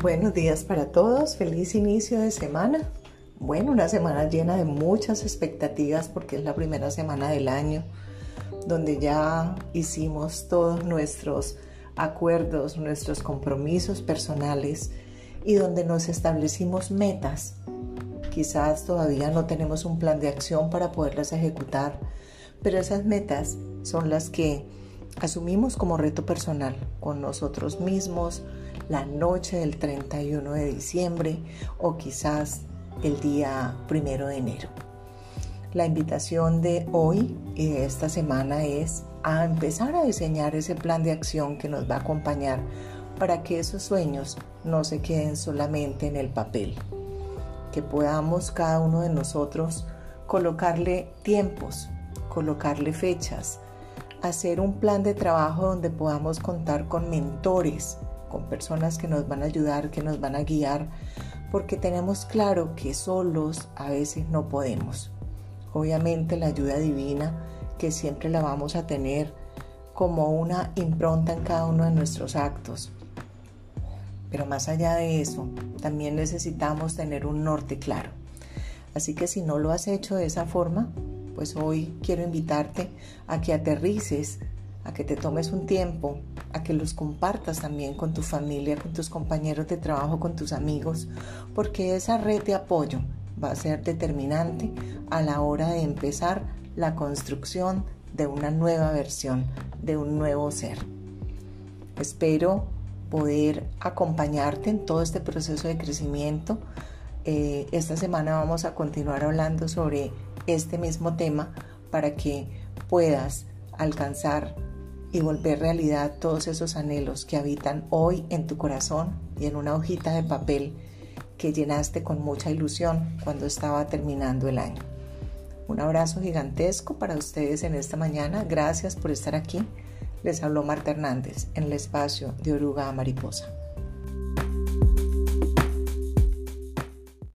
Buenos días para todos, feliz inicio de semana. Bueno, una semana llena de muchas expectativas porque es la primera semana del año donde ya hicimos todos nuestros acuerdos, nuestros compromisos personales y donde nos establecimos metas. Quizás todavía no tenemos un plan de acción para poderlas ejecutar, pero esas metas son las que asumimos como reto personal con nosotros mismos la noche del 31 de diciembre o quizás el día primero de enero. La invitación de hoy y de esta semana es a empezar a diseñar ese plan de acción que nos va a acompañar para que esos sueños no se queden solamente en el papel, que podamos cada uno de nosotros colocarle tiempos, colocarle fechas, hacer un plan de trabajo donde podamos contar con mentores, con personas que nos van a ayudar, que nos van a guiar, porque tenemos claro que solos a veces no podemos. Obviamente la ayuda divina, que siempre la vamos a tener como una impronta en cada uno de nuestros actos. Pero más allá de eso, también necesitamos tener un norte claro. Así que si no lo has hecho de esa forma, pues hoy quiero invitarte a que aterrices, a que te tomes un tiempo, a que los compartas también con tu familia, con tus compañeros de trabajo, con tus amigos, porque esa red de apoyo va a ser determinante a la hora de empezar la construcción de una nueva versión, de un nuevo ser. Espero poder acompañarte en todo este proceso de crecimiento. Eh, esta semana vamos a continuar hablando sobre este mismo tema para que puedas alcanzar y volver realidad todos esos anhelos que habitan hoy en tu corazón y en una hojita de papel que llenaste con mucha ilusión cuando estaba terminando el año. Un abrazo gigantesco para ustedes en esta mañana. Gracias por estar aquí. Les habló Marta Hernández en el espacio de Oruga a Mariposa.